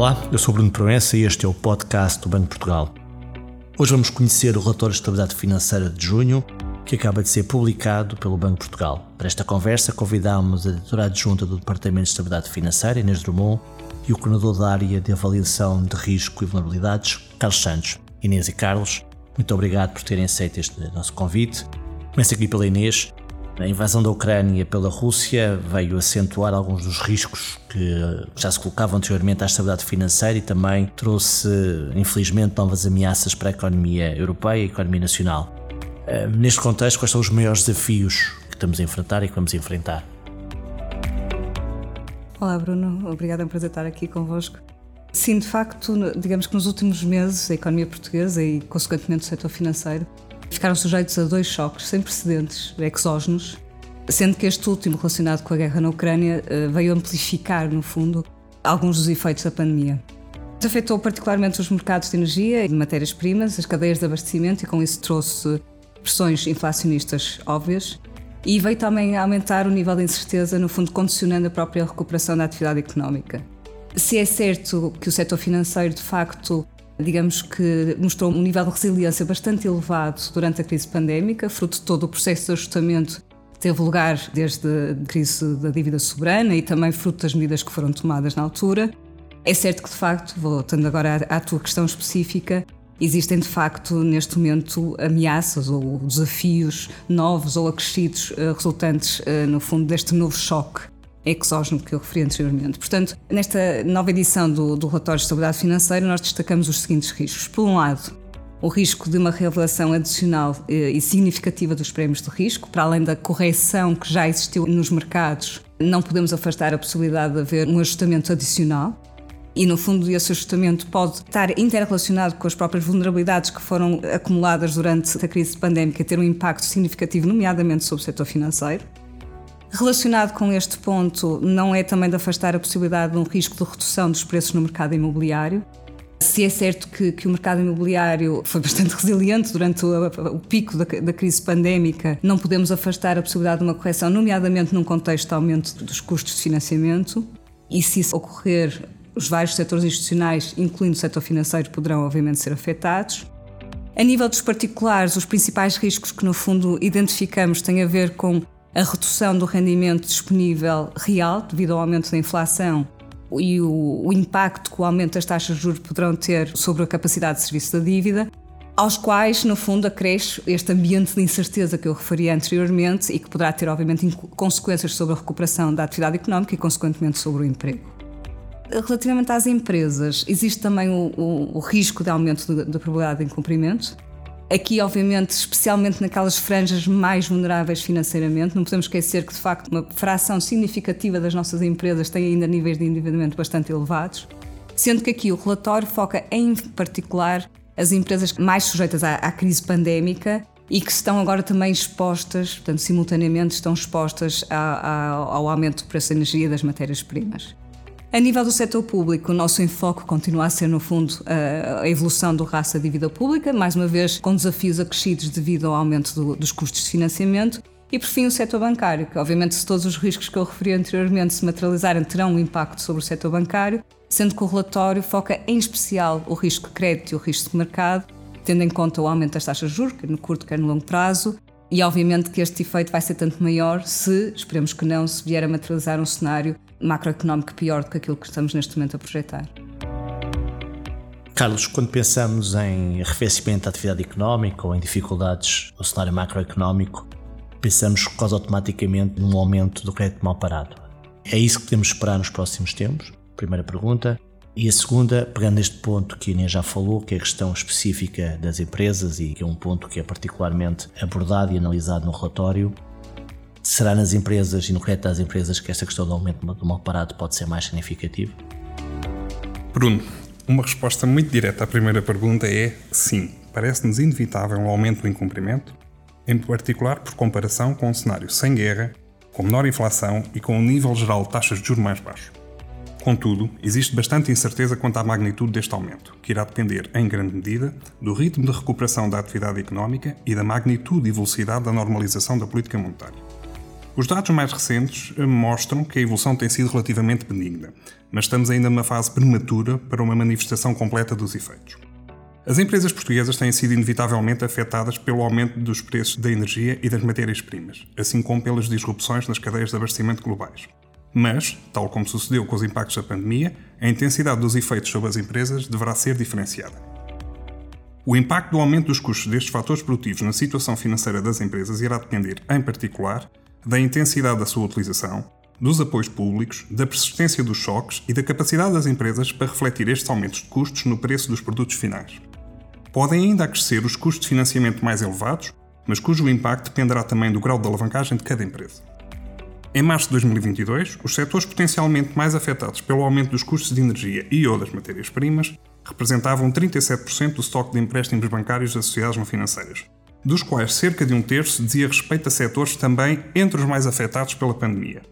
Olá, eu sou Bruno Proença e este é o podcast do Banco de Portugal. Hoje vamos conhecer o relatório de estabilidade financeira de junho, que acaba de ser publicado pelo Banco de Portugal. Para esta conversa, convidámos a editora adjunta do Departamento de Estabilidade Financeira, Inês Drummond, e o coordenador da área de avaliação de risco e vulnerabilidades, Carlos Santos. Inês e Carlos, muito obrigado por terem aceito este nosso convite. Começo aqui pela Inês. A invasão da Ucrânia pela Rússia veio acentuar alguns dos riscos que já se colocavam anteriormente à estabilidade financeira e também trouxe, infelizmente, novas ameaças para a economia europeia e a economia nacional. Eh, neste contexto, quais são os maiores desafios que estamos a enfrentar e que vamos enfrentar? Olá, Bruno. Obrigada por estar aqui convosco. Sim, de facto, digamos que nos últimos meses a economia portuguesa e, consequentemente, o setor financeiro ficaram sujeitos a dois choques sem precedentes exógenos, sendo que este último, relacionado com a guerra na Ucrânia, eh, veio amplificar, no fundo, alguns dos efeitos da pandemia. Afetou particularmente os mercados de energia e de matérias-primas, as cadeias de abastecimento, e com isso trouxe pressões inflacionistas óbvias. E veio também aumentar o nível de incerteza, no fundo, condicionando a própria recuperação da atividade económica. Se é certo que o setor financeiro, de facto, digamos que mostrou um nível de resiliência bastante elevado durante a crise pandémica, fruto de todo o processo de ajustamento que teve lugar desde a crise da dívida soberana e também fruto das medidas que foram tomadas na altura. É certo que, de facto, voltando agora à, tua questão específica, existem de facto neste momento ameaças ou desafios novos ou acrescidos eh, resultantes, eh, no fundo, deste novo choque exógeno que eu referi anteriormente. Portanto, nesta nova edição do, do relatório de estabilidade financeira, nós destacamos os seguintes riscos. Por um lado, o risco de uma revelação adicional eh, e significativa dos prémios de risco, para além da correção que já existiu nos mercados, não podemos afastar a possibilidade de haver um ajustamento adicional. E, no fundo, esse ajustamento pode estar interrelacionado com as próprias vulnerabilidades que foram acumuladas durante a crise pandémica e ter um impacto significativo, nomeadamente sobre o setor financeiro. Relacionado com este ponto, não é também de afastar a possibilidade de um risco de redução dos preços no mercado imobiliário. Se é certo que, que o mercado imobiliário foi bastante resiliente durante o, o pico da, da, crise pandémica, não podemos afastar a possibilidade de uma correção, nomeadamente num contexto de aumento dos custos de financiamento. E se isso ocorrer, os vários setores institucionais, incluindo o setor financeiro, poderão obviamente ser afetados. A nível dos particulares, os principais riscos que no fundo identificamos têm a ver com a redução do rendimento disponível real devido ao aumento da inflação e o, o, impacto que o aumento das taxas de juros poderão ter sobre a capacidade de serviço da dívida, aos quais, no fundo, acresce este ambiente de incerteza que eu referi anteriormente e que poderá ter, obviamente, consequências sobre a recuperação da atividade económica e, consequentemente, sobre o emprego. Relativamente às empresas, existe também o, o, o risco de aumento da probabilidade de incumprimento Aqui, obviamente, especialmente naquelas franjas mais vulneráveis financeiramente, não podemos esquecer que, de facto, uma fração significativa das nossas empresas tem ainda níveis de endividamento bastante elevados, sendo que aqui o relatório foca em particular as empresas mais sujeitas à, à crise pandémica e que estão agora também expostas, portanto, simultaneamente estão expostas ao, ao aumento do preço da energia e das matérias-primas. A nível do setor público, o nosso enfoque continua a ser, no fundo, a evolução do raça da dívida pública, mais uma vez com desafios acrescidos devido ao aumento do, dos custos de financiamento. E, por fim, o setor bancário, que, obviamente, se todos os riscos que eu referi anteriormente se materializarem, terão um impacto sobre o setor bancário, sendo que o relatório foca em especial o risco de crédito e o risco de mercado, tendo em conta o aumento das taxas de juros, quer no curto, quer no longo prazo, e obviamente que este efeito vai ser tanto maior se, esperemos que não, se vier a materializar um cenário macroeconómico pior do que aquilo que estamos neste momento a projetar. Carlos, quando pensamos em arrefecimento da atividade económica ou em dificuldades no cenário macroeconómico, pensamos quase automaticamente num aumento do crédito mal parado. É isso que podemos esperar nos próximos tempos? Primeira pergunta. E a segunda, pegando este ponto que a Inês já falou, que é a questão específica das empresas e que é um ponto que é particularmente abordado e analisado no relatório, será nas empresas e no crédito das empresas que esta questão do aumento do mal parado pode ser mais significativo? Bruno, uma resposta muito direta à primeira pergunta é sim. Parece-nos inevitável um aumento do incumprimento, em particular por comparação com um cenário sem guerra, com menor inflação e com um nível geral de taxas de juros mais baixo. Contudo, existe bastante incerteza quanto à magnitude deste aumento, que irá depender, em grande medida, do ritmo de recuperação da atividade económica e da magnitude e velocidade da normalização da política monetária. Os dados mais recentes eh, mostram que a evolução tem sido relativamente benigna, mas estamos ainda numa fase prematura para uma manifestação completa dos efeitos. As empresas portuguesas têm sido inevitavelmente afetadas pelo aumento dos preços da energia e das matérias-primas, assim como pelas disrupções nas cadeias de abastecimento globais. Mas, tal como sucedeu com os impactos da pandemia, a intensidade dos efeitos sobre as empresas deverá ser diferenciada. O impacto do aumento dos custos destes fatores produtivos na situação financeira das empresas irá depender, em particular, da intensidade da sua utilização, dos apoios públicos, da persistência dos choques e da capacidade das empresas para refletir estes aumentos de custos no preço dos produtos finais. Podem ainda acrescer os custos de financiamento mais elevados, mas cujo impacto dependerá também do grau de alavancagem de cada empresa. Em março de 2022, os setores potencialmente mais afetados pelo aumento dos custos de energia e ou das matérias-primas representavam 37% do estoque de empréstimos bancários associados não financeiras, dos quais cerca de um terço dizia respeito a setores também entre os mais afetados pela pandemia.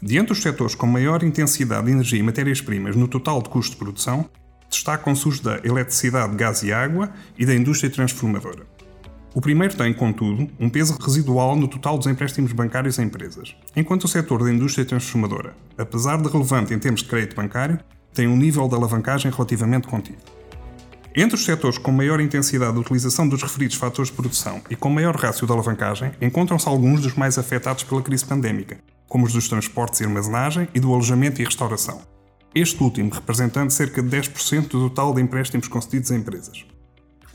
Diante dos setores com maior intensidade de energia e matérias-primas no total de custo de produção, destacam-se os da eletricidade, gás e água e da indústria transformadora. O primeiro tem, contudo, um peso residual no total dos empréstimos bancários a empresas, enquanto o setor da indústria transformadora, apesar de relevante em termos de crédito bancário, tem um nível de alavancagem relativamente contido. Entre os setores com maior intensidade de utilização dos referidos fatores de produção e com maior rácio de alavancagem, encontram-se alguns dos mais afetados pela crise pandémica, como os dos transportes e armazenagem e do alojamento e restauração. Este último representando cerca de 10% do total de empréstimos concedidos a empresas.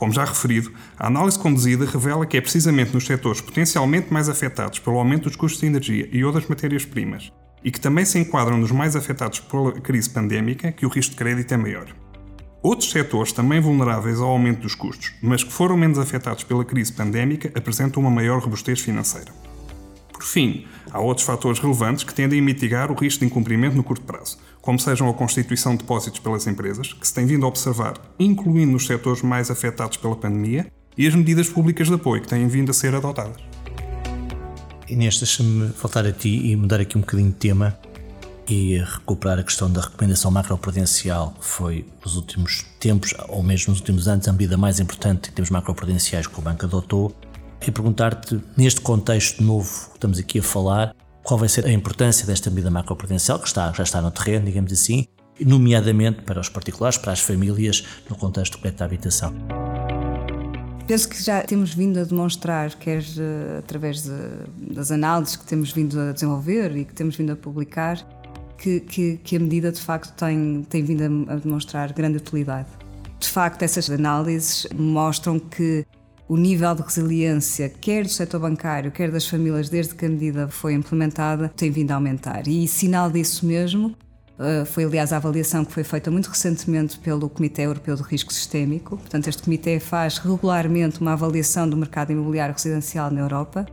Como já referido, a análise conduzida revela que é precisamente nos setores potencialmente mais afetados pelo aumento dos custos de energia e outras matérias-primas, e que também se enquadram nos mais afetados pela crise pandémica, que o risco de crédito é maior. Outros setores também vulneráveis ao aumento dos custos, mas que foram menos afetados pela crise pandémica, apresentam uma maior robustez financeira. Por fim, há outros fatores relevantes que tendem a mitigar o risco de incumprimento no curto prazo, como sejam a constituição de depósitos pelas empresas, que se tem vindo a observar, incluindo nos setores mais afetados pela pandemia, e as medidas públicas de apoio que têm vindo a ser adotadas. Inês, deixa-me voltar a ti e mudar aqui um bocadinho de tema e recuperar a questão da recomendação macroprudencial, que foi nos últimos tempos, ou mesmo nos últimos anos, a medida mais importante em termos macroprudenciais que o banco adotou, e perguntar-te, neste contexto novo que estamos aqui a falar, qual vai ser a importância desta medida macroprudencial, que está, já está no terreno, digamos assim, nomeadamente para os particulares, para as famílias, no contexto do crédito de habitação. Penso que já temos vindo a demonstrar, quer uh, através de, das análises que temos vindo a desenvolver e que temos vindo a publicar, que, que, que a medida de facto tem, tem vindo a demonstrar grande utilidade. De facto, essas análises mostram que o nível de resiliência, quer do setor bancário, quer das famílias, desde que a medida foi implementada, tem vindo a aumentar. E sinal disso mesmo eh, foi, aliás, a avaliação que foi feita muito recentemente pelo Comitê Europeu de Risco Sistémico. Portanto, este comitê faz regularmente uma avaliação do mercado imobiliário residencial na Europa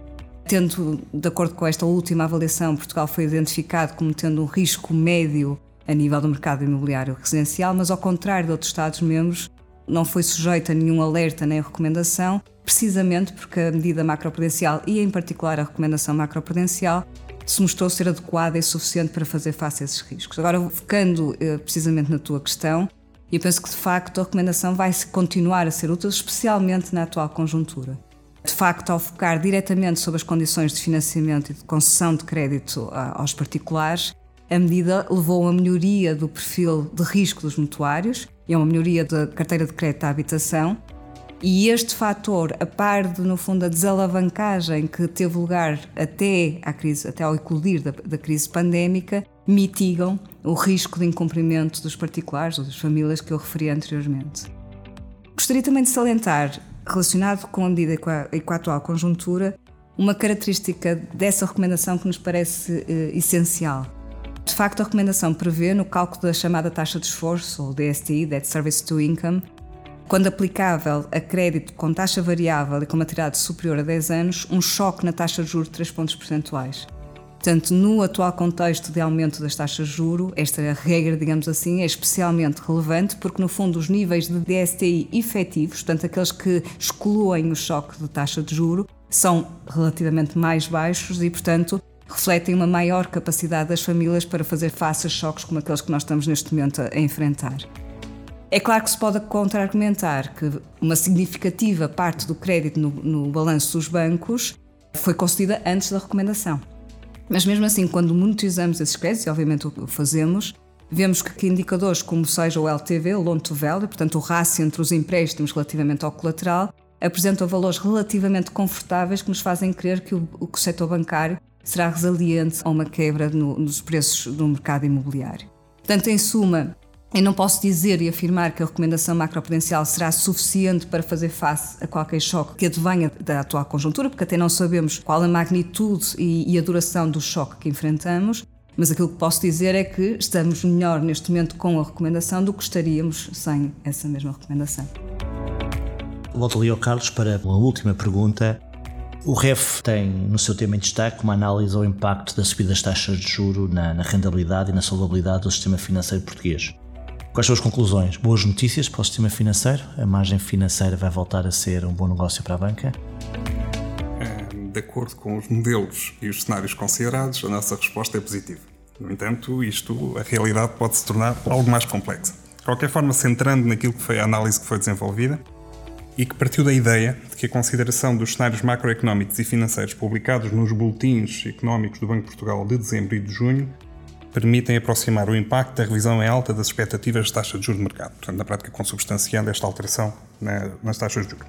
Tendo, de acordo com esta última avaliação, Portugal foi identificado como tendo um risco médio a nível do mercado imobiliário residencial, mas ao contrário de outros Estados-membros, não foi sujeito a nenhum alerta nem recomendação, precisamente porque a medida macroprudencial e, em particular, a recomendação macroprudencial se mostrou ser adequada e suficiente para fazer face a esses riscos. Agora, focando eh, precisamente na tua questão, eu penso que de facto a recomendação vai continuar a ser útil, especialmente na atual conjuntura. De facto, ao focar diretamente sobre as condições de financiamento e de concessão de crédito aos particulares, a medida levou a melhoria do perfil de risco dos mutuários a uma melhoria da carteira de crédito à habitação. E este fator, a par de, no fundo, a desalavancagem que teve lugar até, à crise, até ao eclodir da, da crise pandémica, mitigam o risco de incumprimento dos particulares ou das famílias que eu referi anteriormente. Gostaria também de salientar relacionado com a medida e com a, e com a atual conjuntura, uma característica dessa recomendação que nos parece eh, essencial. De facto, a recomendação prevê, no cálculo da chamada taxa de esforço, ou DSTI, Debt Service to Income, quando aplicável a crédito com taxa variável e com maturidade superior a 10 anos, um choque na taxa de juros de 3 pontos percentuais. Portanto, no atual contexto de aumento das taxas de juro, esta regra, digamos assim, é especialmente relevante porque, no fundo, os níveis de DSTI efetivos, portanto, aqueles que excluem o choque de taxa de juro, são relativamente mais baixos e, portanto, refletem uma maior capacidade das famílias para fazer face a choques como aqueles que nós estamos neste momento a enfrentar. É claro que se pode contra-argumentar que uma significativa parte do crédito no, no balanço dos bancos foi concedida antes da recomendação. Mas mesmo assim, quando monetizamos esses créditos, e obviamente o fazemos, vemos que indicadores como seja o LTV, o Loan to Value, portanto o rácio entre os empréstimos relativamente ao colateral, apresentam valores relativamente confortáveis que nos fazem crer que o, o setor bancário será resiliente a uma quebra no, nos preços do mercado imobiliário. Portanto, em suma, eu não posso dizer e afirmar que a recomendação macroprudencial será suficiente para fazer face a qualquer choque que advenha da atual conjuntura, porque até não sabemos qual a magnitude e, e a duração do choque que enfrentamos, mas aquilo que posso dizer é que estamos melhor neste momento com a recomendação do que estaríamos sem essa mesma recomendação. Volto ali ao Carlos para uma última pergunta. O REF tem no seu tema em destaque uma análise ao impacto da subida das taxas de juro na, na rentabilidade e na solvabilidade do sistema financeiro português. Quais são as conclusões? Boas notícias para o sistema financeiro? A margem financeira vai voltar a ser um bom negócio para a banca? De acordo com os modelos e os cenários considerados, a nossa resposta é positiva. No entanto, isto, a realidade pode se tornar algo mais complexa. De qualquer forma, centrando naquilo que foi a análise que foi desenvolvida, e que partiu da ideia de que a consideração dos cenários macroeconómicos e financeiros publicados nos boletins económicos do Banco de Portugal de dezembro e de junho permitem aproximar o impacto da revisão em alta das expectativas de taxa de juros de mercado, portanto, na prática consubstanciando esta alteração nas taxas de juros.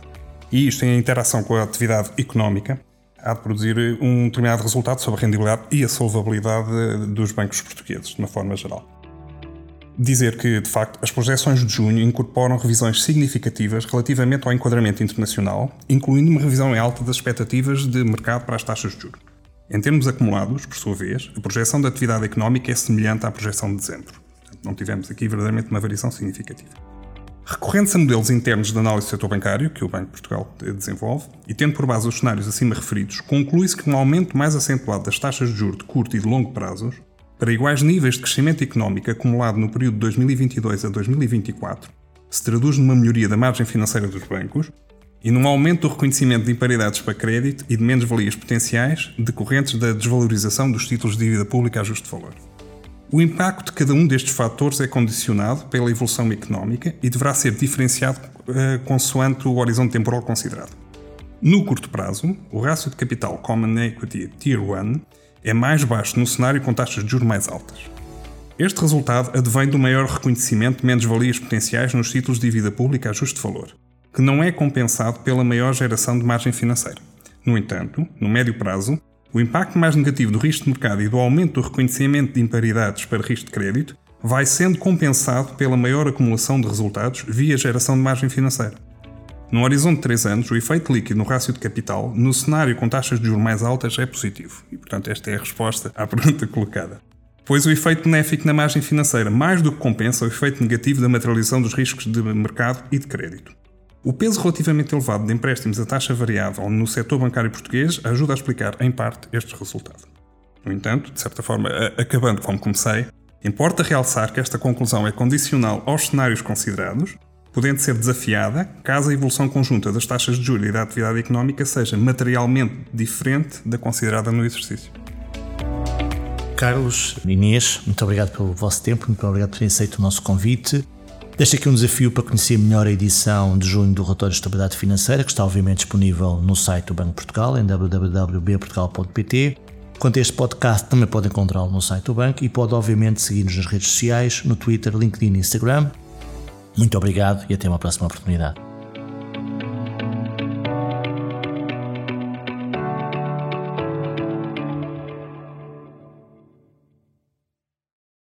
E isto em interação com a atividade económica há de produzir um determinado resultado sobre a rendibilidade e a solvabilidade dos bancos portugueses, de uma forma geral dizer que, de facto, as projeções de junho incorporam revisões significativas relativamente ao enquadramento internacional, incluindo uma revisão em alta das expectativas de mercado para as taxas de juros. Em termos acumulados, por sua vez, a projeção da atividade económica é semelhante à projeção de dezembro. Não tivemos aqui verdadeiramente uma variação significativa. Recorrendo-se a modelos internos de análise do setor bancário, que o Banco de Portugal desenvolve, e tendo por base os cenários acima referidos, conclui-se que um aumento mais acentuado das taxas de juros de curto e de longo prazos para iguais níveis de crescimento económico acumulado no período de 2022 a 2024, se traduz numa melhoria da margem financeira dos bancos e num aumento do reconhecimento de imparidades para crédito e de menos-valias potenciais decorrentes da desvalorização dos títulos de dívida pública a justo valor. O impacto de cada um destes fatores é condicionado pela evolução económica e deverá ser diferenciado uh, consoante o horizonte temporal considerado. No curto prazo, o rácio de capital Common Equity Tier 1 é mais baixo no cenário com taxas de juros mais altas. Este resultado advém do maior reconhecimento de menos-valias potenciais nos títulos de dívida pública a justo valor, que não é compensado pela maior geração de margem financeira. No entanto, no médio prazo, o impacto mais negativo do risco de mercado e do aumento do reconhecimento de imparidades para risco de crédito vai sendo compensado pela maior acumulação de resultados via geração de margem financeira. No horizonte de 3 anos, o efeito líquido no rácio de capital, no cenário com taxas de juros mais altas, é positivo. E, portanto, esta é a resposta à pergunta colocada. Pois o efeito benéfico na margem financeira mais do que compensa o efeito negativo da materialização dos riscos de mercado e de crédito. O peso relativamente elevado de empréstimos a taxa variável no setor bancário português ajuda a explicar, em parte, este resultado. No entanto, de certa forma, acabando como comecei, importa realçar que esta conclusão é condicional aos cenários considerados podendo ser desafiada caso a evolução conjunta das taxas de juros e da atividade económica seja materialmente diferente da considerada no exercício. Carlos, Inês, muito obrigado pelo vosso tempo, muito obrigado por terem aceito o nosso convite. Deixo aqui um desafio para conhecer melhor a edição de junho do Relatório de Estabilidade Financeira, que está obviamente disponível no site do Banco Portugal, em www.bportugal.pt. Quanto a este podcast, também pode encontrá-lo no site do banco e pode obviamente seguir-nos nas redes sociais, no Twitter, LinkedIn e Instagram. Muito obrigado e até uma próxima oportunidade.